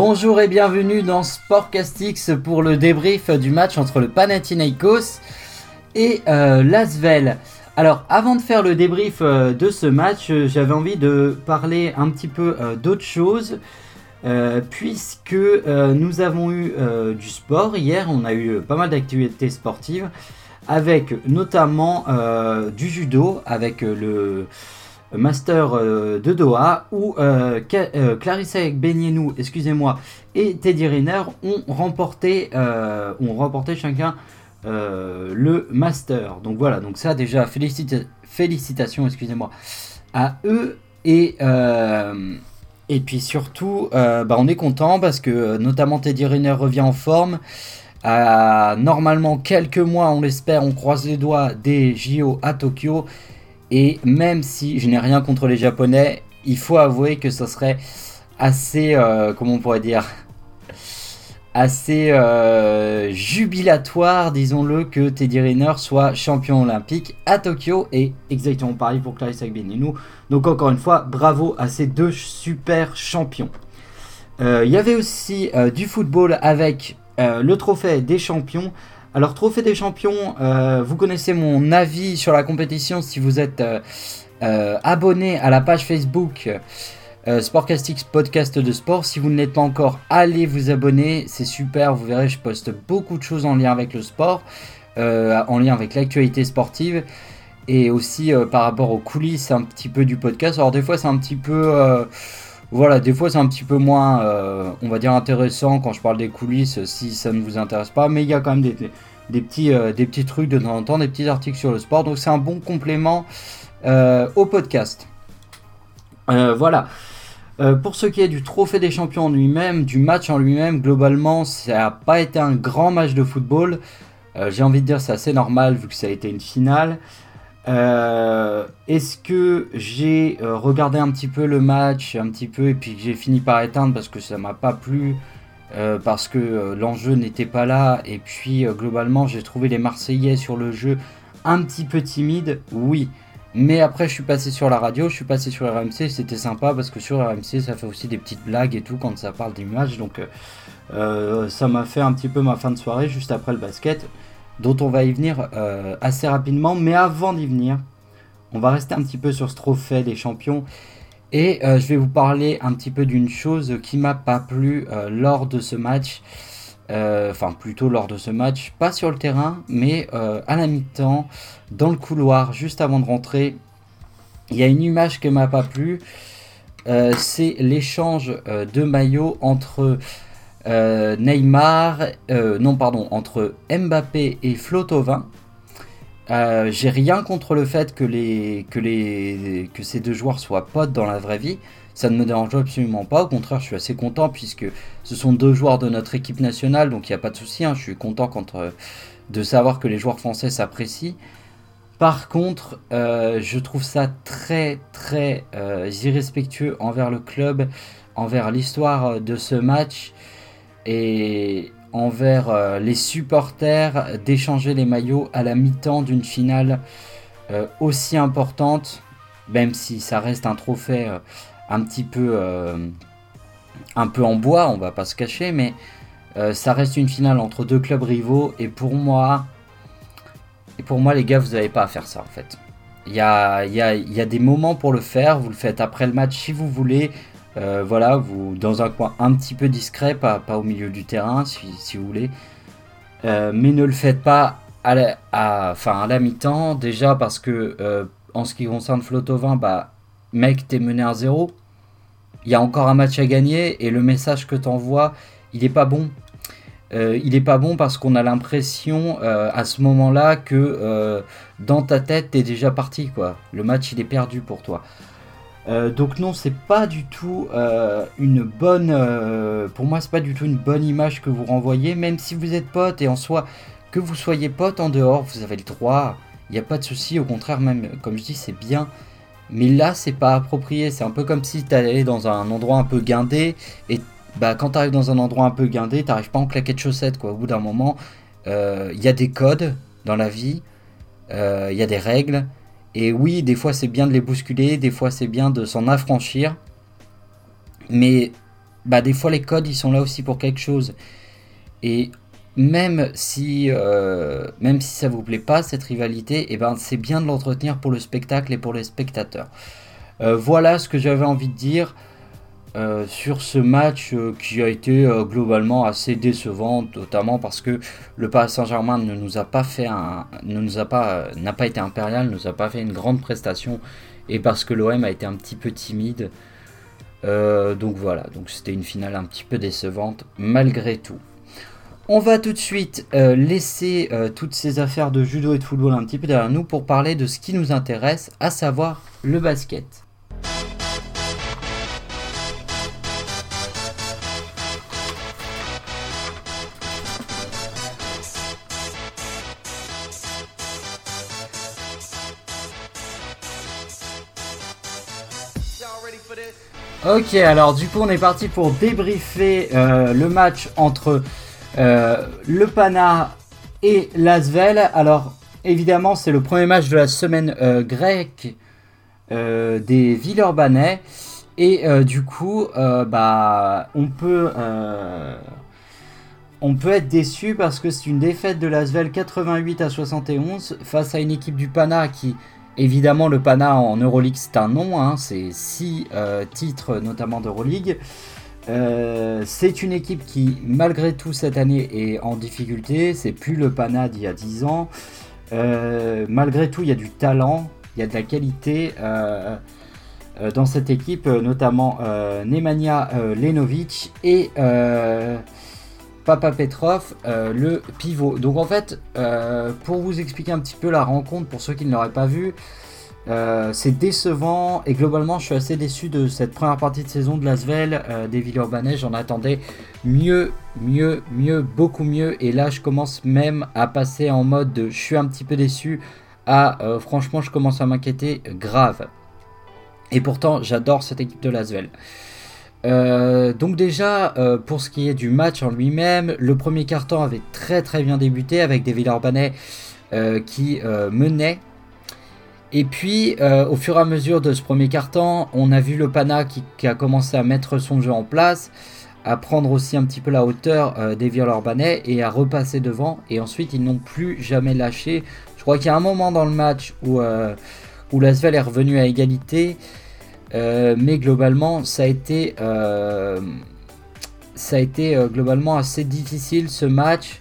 Bonjour et bienvenue dans Sportcastix pour le débrief du match entre le Panathinaikos et euh, l'Asvel. Alors avant de faire le débrief euh, de ce match, euh, j'avais envie de parler un petit peu d'autre chose. puisque nous avons eu du sport hier, on a eu pas mal d'activités sportives, avec notamment du judo, avec le, Master euh, de Doha, où euh, euh, Clarissa Benienou, excusez-moi, et Teddy Riner ont remporté, ont remporté chacun le Master. Donc voilà, donc ça déjà, félicitations, excusez-moi, à eux. Et, puis surtout, bah, on est content parce que notamment Teddy Riner revient en forme. Normalement quelques mois, on l'espère, on croise les doigts des JO à Tokyo. Et même si je n'ai rien contre les Japonais, il faut avouer que ce serait assez, euh, comment on pourrait dire, assez euh, jubilatoire, disons-le, que Teddy Riner soit champion olympique à Tokyo et exactement pareil pour Clarisse Agbenienou. Donc encore une fois, bravo à ces deux super champions. Euh, il y avait aussi du football avec le trophée des champions. Alors, Trophée des Champions, euh, vous connaissez mon avis sur la compétition si vous êtes euh, euh, abonné à la page Facebook Sportcastix Podcast de Sport. Si vous ne l'êtes pas encore, allez vous abonner, c'est super, vous verrez, je poste beaucoup de choses en lien avec le sport, en lien avec l'actualité sportive et aussi par rapport aux coulisses un petit peu du podcast. Alors, des fois, c'est un petit peu voilà, des fois c'est un petit peu moins, on va dire, intéressant quand je parle des coulisses si ça ne vous intéresse pas, mais il y a quand même des, petits, euh, des trucs de temps en temps, des petits articles sur le sport. Donc c'est un bon complément euh, au podcast. Euh, voilà. pour ce qui est du trophée des champions en lui-même, du match en lui-même, globalement, ça n'a pas été un grand match de football. J'ai envie de dire c'est assez normal vu que ça a été une finale. Est-ce que j'ai regardé un petit peu le match, un petit peu, et puis j'ai fini par éteindre parce que ça m'a pas plu euh, parce que euh, l'enjeu n'était pas là et puis euh, globalement j'ai trouvé les Marseillais sur le jeu un petit peu timides, oui. Mais après je suis passé sur la radio, je suis passé sur RMC, c'était sympa parce que sur RMC ça fait aussi des petites blagues et tout quand ça parle d'image donc ça m'a fait un petit peu ma fin de soirée juste après le basket dont on va y venir assez rapidement. Mais avant d'y venir, on va rester un petit peu sur ce trophée des champions et euh, je vais vous parler un petit peu d'une chose qui m'a pas plu euh, lors de ce match. Euh, enfin, plutôt lors de ce match, pas sur le terrain, mais à la mi-temps, dans le couloir, juste avant de rentrer. Il y a une image qui m'a pas plu. C'est l'échange de maillots entre Neymar, non pardon, entre Mbappé et Flotovin. Euh, j'ai rien contre le fait que, les, que, les, que ces deux joueurs soient potes dans la vraie vie. Ça ne me dérange absolument pas. Au contraire, je suis assez content puisque ce sont deux joueurs de notre équipe nationale, donc il n'y a pas de souci. Hein. Je suis content euh, de savoir que les joueurs français s'apprécient. Par contre, euh, je trouve ça très très irrespectueux envers le club, envers l'histoire de ce match. Et, envers euh, les supporters d'échanger les maillots à la mi-temps d'une finale euh, aussi importante, même si ça reste un trophée euh, un petit peu un peu en bois, on va pas se cacher, mais ça reste une finale entre deux clubs rivaux et pour moi, et pour moi les gars, vous n'avez pas à faire ça en fait. Il y a, y, a, y a, des moments pour le faire, vous le faites après le match si vous voulez, euh, voilà, vous dans un coin un petit peu discret, pas, au milieu du terrain si, vous voulez. Euh, mais ne le faites pas à la, à, à la mi-temps, déjà parce que euh, en ce qui concerne Flotovin, bah, mec, t'es mené à zéro. Il y a encore un match à gagner et le message que t'envoies, il est pas bon. il est pas bon parce qu'on a l'impression à ce moment-là que dans ta tête t'es déjà parti quoi. Le match il est perdu pour toi. Euh, donc non, c'est pas du tout euh, une bonne. Euh, pour moi, c'est pas du tout une bonne image que vous renvoyez, même si vous êtes pote et en soi que vous soyez pote en dehors, vous avez le droit. Il n'y a pas de souci. Au contraire, même comme je dis, c'est bien. Mais là, c'est pas approprié. C'est un peu comme si tu allais dans un endroit un peu guindé et bah quand arrives dans un endroit un peu guindé, t'arrives pas en claquette de chaussettes quoi. Au bout d'un moment, il y a des codes dans la vie, il y a des règles. Et oui, des fois c'est bien de les bousculer, des fois c'est bien de s'en affranchir. Mais bah, des fois les codes ils sont là aussi pour quelque chose. Et même si, euh, même ça vous plaît pas cette rivalité, eh ben c'est bien de l'entretenir pour le spectacle et pour les spectateurs. Euh, voilà ce que j'avais envie de dire euh, sur ce match qui a été globalement assez décevant, notamment parce que le Paris Saint-Germain ne nous a pas fait ne nous a pas, n'a pas été impérial, ne nous a pas fait une grande prestation, et parce que l'OM a été un petit peu timide. donc voilà, donc c'était une finale un petit peu décevante malgré tout. On va tout de suite euh, laisser euh, toutes ces affaires de judo et de football un petit peu derrière nous pour parler de ce qui nous intéresse, à savoir le basket. Ok, alors du coup on est parti pour débriefer euh, le match entre euh, le Pana et l'Asvel. Alors, évidemment, c'est le premier match de la semaine euh, grecque euh, des Villeurbanais. Et du coup, bah, on peut on peut être déçu parce que c'est une défaite de l'Asvel 88 à 71 face à une équipe du Pana qui, évidemment, le Pana en Euroleague c'est un nom, hein, c'est 6 titres notamment d'Euroleague. Euh, c'est une équipe qui, malgré tout, cette année est en difficulté. C'est plus le Pana d'il y a 10 ans. Euh, malgré tout, il y a du talent, il y a de la qualité euh, dans cette équipe, notamment Nemanja Lenovic et Papa Petrov, le pivot. Donc en fait, pour vous expliquer un petit peu la rencontre, pour ceux qui ne l'auraient pas vu, euh, c'est décevant et globalement je suis assez déçu de cette première partie de saison de Lasvel euh, des Villeurbanais. J'en attendais mieux, mieux, mieux, beaucoup mieux. Et là je commence même à passer en mode de je suis un petit peu déçu à euh, franchement je commence à m'inquiéter grave. Et pourtant j'adore cette équipe de Lasvel. Donc déjà pour ce qui est du match en lui-même, le premier carton avait très très bien débuté avec des Villeurbanais qui menaient et puis, euh, au fur et à mesure de ce premier carton, on a vu le Pana qui, a commencé à mettre son jeu en place, à prendre aussi un petit peu la hauteur euh, des Villeurbanais et à repasser devant. Et ensuite, ils n'ont plus jamais lâché. Je crois qu'il y a un moment dans le match où, euh, où l'Asvel est revenu à égalité. Mais globalement, ça a été, ça a été globalement assez difficile ce match.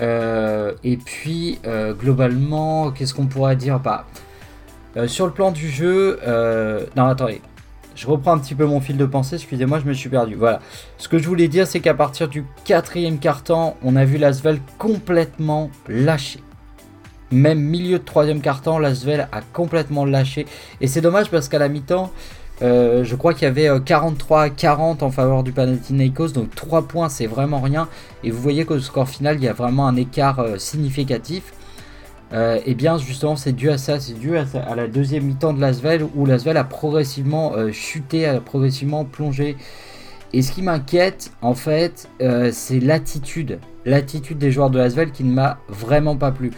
et puis, globalement, qu'est-ce qu'on pourrait dire? Bah, euh, sur le plan du jeu, euh, non attendez, je reprends un petit peu mon fil de pensée, excusez-moi, je me suis perdu. Voilà. Ce que je voulais dire, c'est qu'à partir du quatrième quart-temps, on a vu Lasvel complètement lâché. Même milieu de troisième quart-temps, a complètement lâché. Et c'est dommage parce qu'à la mi-temps, euh, je crois qu'il y avait 43 à 40 en faveur du Panathinaikos, donc 3 points, c'est vraiment rien. Et vous voyez qu'au score final, il y a vraiment un écart significatif. Euh, et bien justement c'est dû à ça, c'est dû à, la deuxième mi-temps de Lasvel où Lasvel a progressivement euh, chuté, a progressivement plongé. Et ce qui m'inquiète en fait euh, c'est l'attitude, l'attitude des joueurs de Lasvel qui ne m'a vraiment pas plu.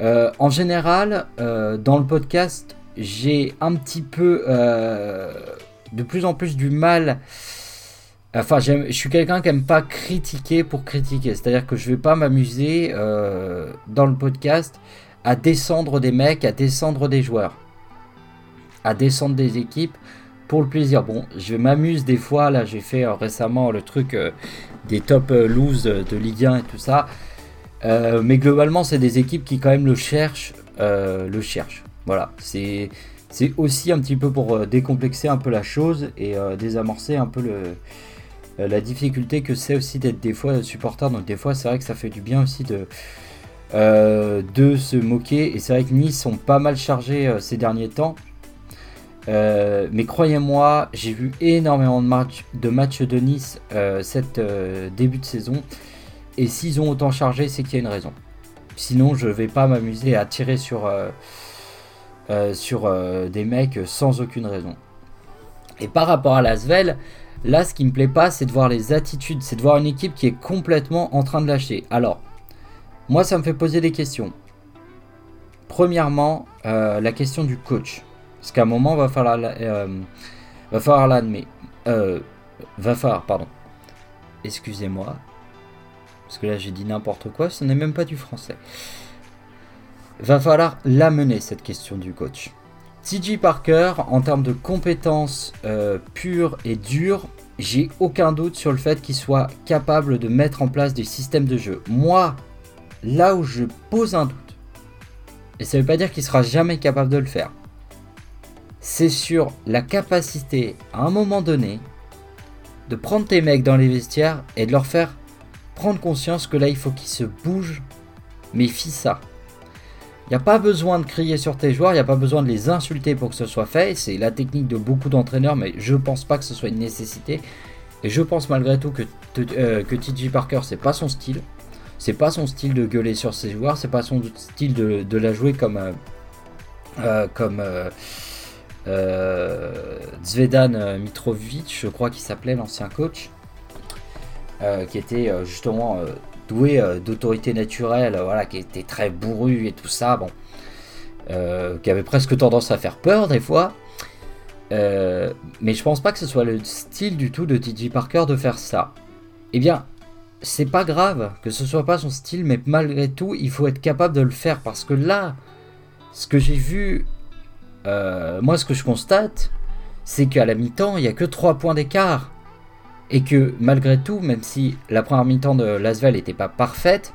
En général dans le podcast j'ai un petit peu de plus en plus du mal Enfin, je suis quelqu'un qui aime pas critiquer pour critiquer. C'est-à-dire que je vais pas m'amuser euh, dans le podcast à descendre des mecs, à descendre des joueurs, à descendre des équipes pour le plaisir. Bon, je m'amuse des fois. Là, j'ai fait euh, récemment le truc euh, des top loose de Ligue 1 et tout ça. Mais globalement, c'est des équipes qui quand même le cherchent, le cherchent. Voilà, c'est c'est aussi un petit peu pour décomplexer un peu la chose et désamorcer un peu le euh, la difficulté que c'est aussi d'être des fois supporter. Donc des fois c'est vrai que ça fait du bien aussi de, euh, de se moquer. Et c'est vrai que Nice sont pas mal chargés euh, ces derniers temps. mais croyez-moi, j'ai vu énormément de de, matchs de Nice cette début de saison. Et s'ils ont autant chargé, c'est qu'il y a une raison. Sinon, je vais pas m'amuser à tirer sur, sur des mecs sans aucune raison. Et par rapport à Lasvel, Là, ce qui me plaît pas, c'est de voir les attitudes, c'est de voir une équipe qui est complètement en train de lâcher. Alors, moi, ça me fait poser des questions. Premièrement, euh, la question du coach. Parce qu'à un moment, va falloir, euh, va falloir l'admettre. Euh, Va falloir, pardon. Excusez-moi. Parce que là j'ai dit n'importe quoi, ce n'est même pas du français. Va falloir l'amener cette question du coach. TJ Parker, en termes de compétences euh, pures et dures, j'ai aucun doute sur le fait qu'il soit capable de mettre en place des systèmes de jeu. Moi, là où je pose un doute, et ça ne veut pas dire qu'il sera jamais capable de le faire, c'est sur la capacité, à un moment donné, de prendre tes mecs dans les vestiaires et de leur faire prendre conscience que là, il faut qu'ils se bougent. Méfie ça. Il n'y a pas besoin de crier sur tes joueurs, il n'y a pas besoin de les insulter pour que ce soit fait. C'est la technique de beaucoup d'entraîneurs, mais je ne pense pas que ce soit une nécessité. Et je pense malgré tout que, euh, que TJ Parker, c'est pas son style. C'est pas son style de gueuler sur ses joueurs, c'est pas son style de, la jouer comme. Euh, euh, comme Zvedan Mitrovic, je crois qu'il s'appelait l'ancien coach, qui était justement doué euh, d'autorité naturelle, voilà, qui était très bourru et tout ça, bon, euh, qui avait presque tendance à faire peur des fois. Euh, mais je pense pas que ce soit le style du tout de TJ Parker de faire ça. Eh bien, c'est pas grave que ce soit pas son style, mais malgré tout, il faut être capable de le faire parce que là, ce que j'ai vu, moi, ce que je constate, c'est qu'à la mi-temps, il n'y a que 3 points d'écart et que malgré tout, même si la première mi-temps de Lasvel n'était pas parfaite,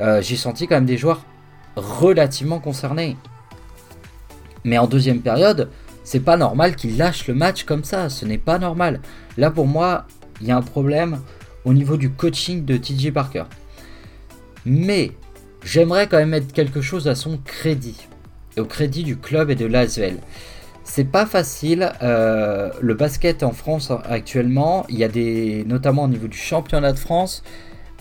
euh, j'ai senti quand même des joueurs relativement concernés. Mais en deuxième période, c'est pas normal qu'ils lâchent le match comme ça, ce n'est pas normal. Là pour moi, il y a un problème au niveau du coaching de TJ Parker. Mais j'aimerais quand même mettre quelque chose à son crédit, au crédit du club et de Lasvel. C'est pas facile. Euh, le basket en France actuellement, il y a des, notamment au niveau du championnat de France,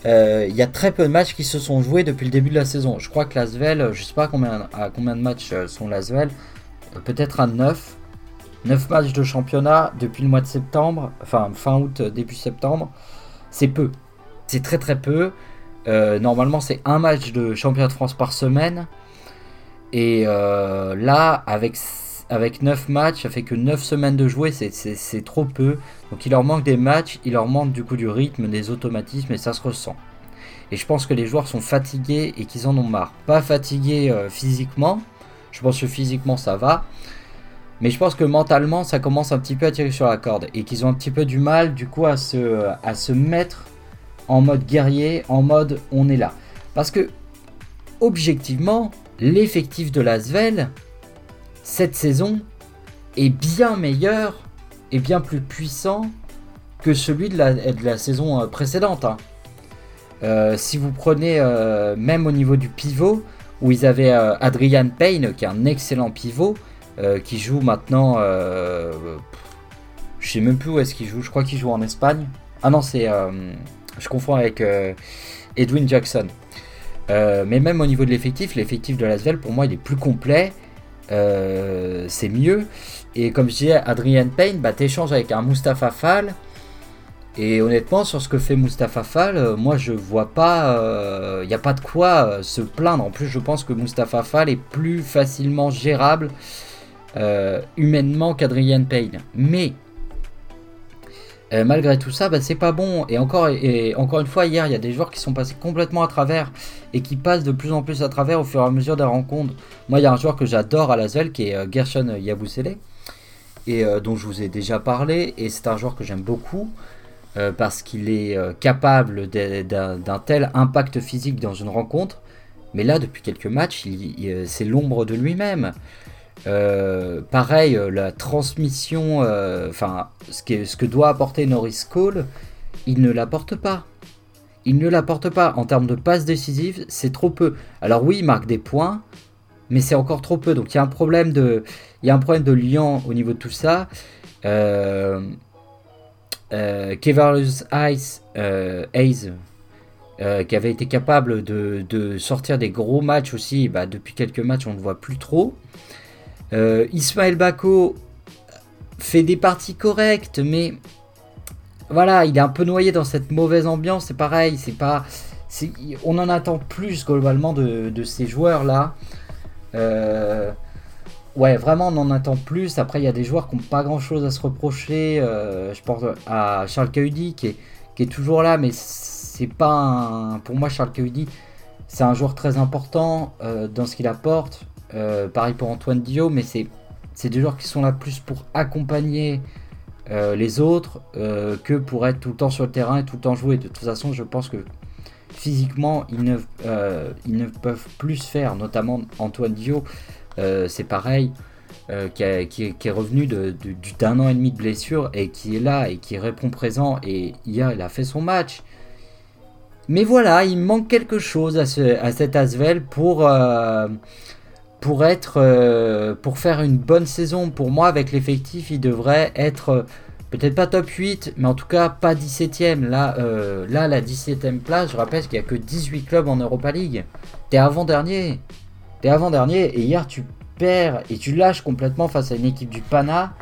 euh, il y a très peu de matchs qui se sont joués depuis le début de la saison. Je crois que l'Asvel, je sais pas combien, à combien de matchs euh, sont l'Asvel, peut-être à 9. 9 matchs de championnat depuis le mois de septembre, enfin fin août, début septembre. C'est peu. C'est très très peu. normalement, c'est un match de championnat de France par semaine. Et là, avec avec 9 matchs, ça fait que 9 semaines de jouer, c'est trop peu. Donc il leur manque des matchs, il leur manque du coup du rythme, des automatismes et ça se ressent. Et je pense que les joueurs sont fatigués et qu'ils en ont marre. Pas fatigués euh, physiquement, je pense que physiquement ça va. Mais je pense que mentalement ça commence un petit peu à tirer sur la corde et qu'ils ont un petit peu du mal du coup à se, à se mettre en mode guerrier, en mode on est là. Parce que objectivement, l'effectif de l'Asvel, cette saison est bien meilleur et bien plus puissant que celui de la, saison euh, précédente. Hein. Euh, si vous prenez euh, même au niveau du pivot, où ils avaient Adrian Payne, qui est un excellent pivot, qui joue maintenant. je sais même plus où est-ce qu'il joue, je crois qu'il joue en Espagne. Ah non, c'est. je confonds avec Edwin Jackson. mais même au niveau de l'effectif, l'effectif de Lasvel, pour moi, il est plus complet. Euh, c'est mieux. Et comme je disais, Adrian Payne, bah, t'échanges avec un Mustapha Fall. Et honnêtement, sur ce que fait Mustapha Fall, euh, moi je vois pas, il euh, n'y a pas de quoi se plaindre. En plus, je pense que Mustapha Fall est plus facilement gérable humainement qu'Adrian Payne. Mais euh, malgré tout ça, bah, c'est pas bon. Et encore, et encore une fois, hier, il y a des joueurs qui sont passés complètement à travers et qui passent de plus en plus à travers au fur et à mesure des rencontres. Moi, il y a un joueur que j'adore à la Zelle qui est euh, Gershon Yabusele et euh, dont je vous ai déjà parlé. Et c'est un joueur que j'aime beaucoup parce qu'il est capable d'un tel impact physique dans une rencontre. Mais là, depuis quelques matchs, c'est l'ombre de lui-même. Euh, pareil, euh, la transmission, euh, enfin, ce, que doit apporter Norris Cole, il ne l'apporte pas. Il ne l'apporte pas. En termes de passes décisives, c'est trop peu. Alors oui, il marque des points, mais c'est encore trop peu. Donc il y a un problème de, il y a un problème de lien au niveau de tout ça. Euh, Ice, Hayes, qui avait été capable de, sortir des gros matchs aussi, bah, depuis quelques matchs on ne le voit plus trop. Euh, Ismaël Bako fait des parties correctes, mais voilà, il est un peu noyé dans cette mauvaise ambiance. C'est pareil, c'est pas, on en attend plus globalement de, ces joueurs là. Euh, ouais, vraiment, on en attend plus. Après, il y a des joueurs qui n'ont pas grand-chose à se reprocher. je pense à Charles Cahudi qui est, qui est toujours là, mais c'est pas un... Pour moi, Charles Cahudi, c'est un joueur très important dans ce qu'il apporte. Pareil pour Antoine Dio, mais c'est des joueurs qui sont là plus pour accompagner euh, les autres euh, que pour être tout le temps sur le terrain et tout le temps jouer. De toute façon, je pense que physiquement, ils ne, euh, ils ne peuvent plus faire, notamment Antoine Dio, c'est pareil, qui, est revenu d'un an et demi de blessure et qui est là et qui répond présent. Et hier, il a fait son match. Mais voilà, il manque quelque chose à, ce, à cet Asvel pour pour être euh, pour faire une bonne saison. Pour moi avec l'effectif il devrait être euh, peut-être pas top 8 mais en tout cas pas 17ème là euh, là la 17ème place je rappelle qu'il n'y a que 18 clubs en Europa League. T'es avant dernier t'es avant dernier et hier tu perds et tu lâches complètement face à une équipe du Pana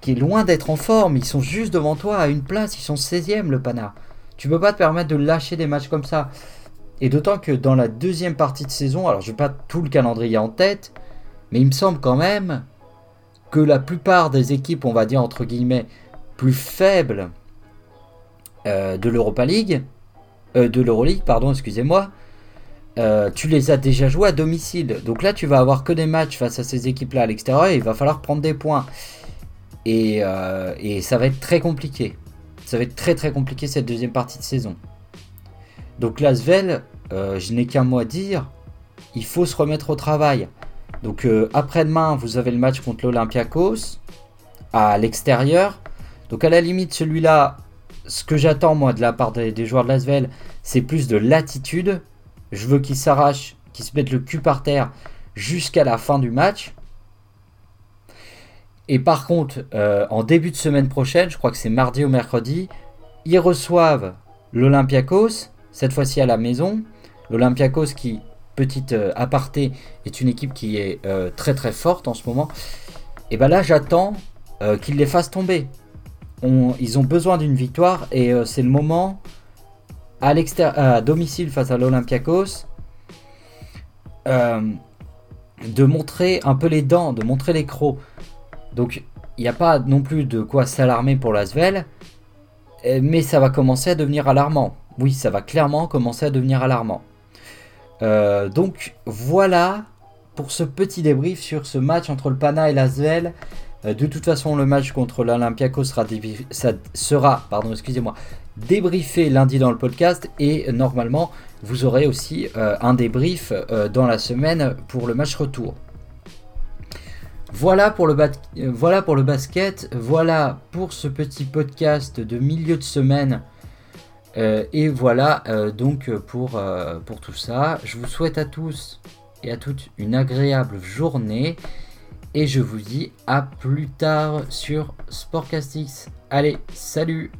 qui est loin d'être en forme. Ils sont juste devant toi à une place. Ils sont 16ème le Pana. Tu peux pas te permettre de lâcher des matchs comme ça et d'autant que dans la deuxième partie de saison, alors je n'ai pas tout le calendrier en tête, mais il me semble quand même que la plupart des équipes, on va dire entre guillemets, plus faibles euh, de l'Europa League, euh, de l'Euroleague, pardon, excusez-moi, euh, tu les as déjà joués à domicile. Donc là, tu vas avoir que des matchs face à ces équipes-là à l'extérieur et il va falloir prendre des points. Et, et ça va être très compliqué. Ça va être très très compliqué cette deuxième partie de saison. Donc Lasvel, euh, je n'ai qu'un mot à dire, il faut se remettre au travail. Donc euh, après-demain, vous avez le match contre l'Olympiakos à l'extérieur. Donc à la limite, celui-là, ce que j'attends moi de la part des, joueurs de Lasvel, c'est plus de l'attitude. Je veux qu'ils s'arrachent, qu'ils se mettent le cul par terre jusqu'à la fin du match. Et par contre, euh, en début de semaine prochaine, je crois que c'est mardi ou mercredi, ils reçoivent l'Olympiakos cette fois-ci à la maison. L'Olympiakos qui, petite euh, aparté, est une équipe qui est euh, très très forte en ce moment. Et ben là j'attends euh, qu'ils les fassent tomber. ils ont besoin d'une victoire et c'est le moment à, à domicile face à l'Olympiakos de montrer un peu les dents, de montrer les crocs. Donc il n'y a pas non plus de quoi s'alarmer pour l'Asvel, mais ça va commencer à devenir alarmant oui, ça va clairement commencer à devenir alarmant. Euh, donc voilà pour ce petit débrief sur ce match entre le Pana et l'Asvel. Euh, de toute façon, le match contre l'Olympiakos sera, débriefé lundi dans le podcast et normalement vous aurez aussi euh, un débrief dans la semaine pour le match retour. Voilà pour, le voilà pour le basket, voilà pour ce petit podcast de milieu de semaine et voilà euh, donc pour, euh, pour tout ça. Je vous souhaite à tous et à toutes une agréable journée. Et je vous dis à plus tard sur Sportcastix. Allez, salut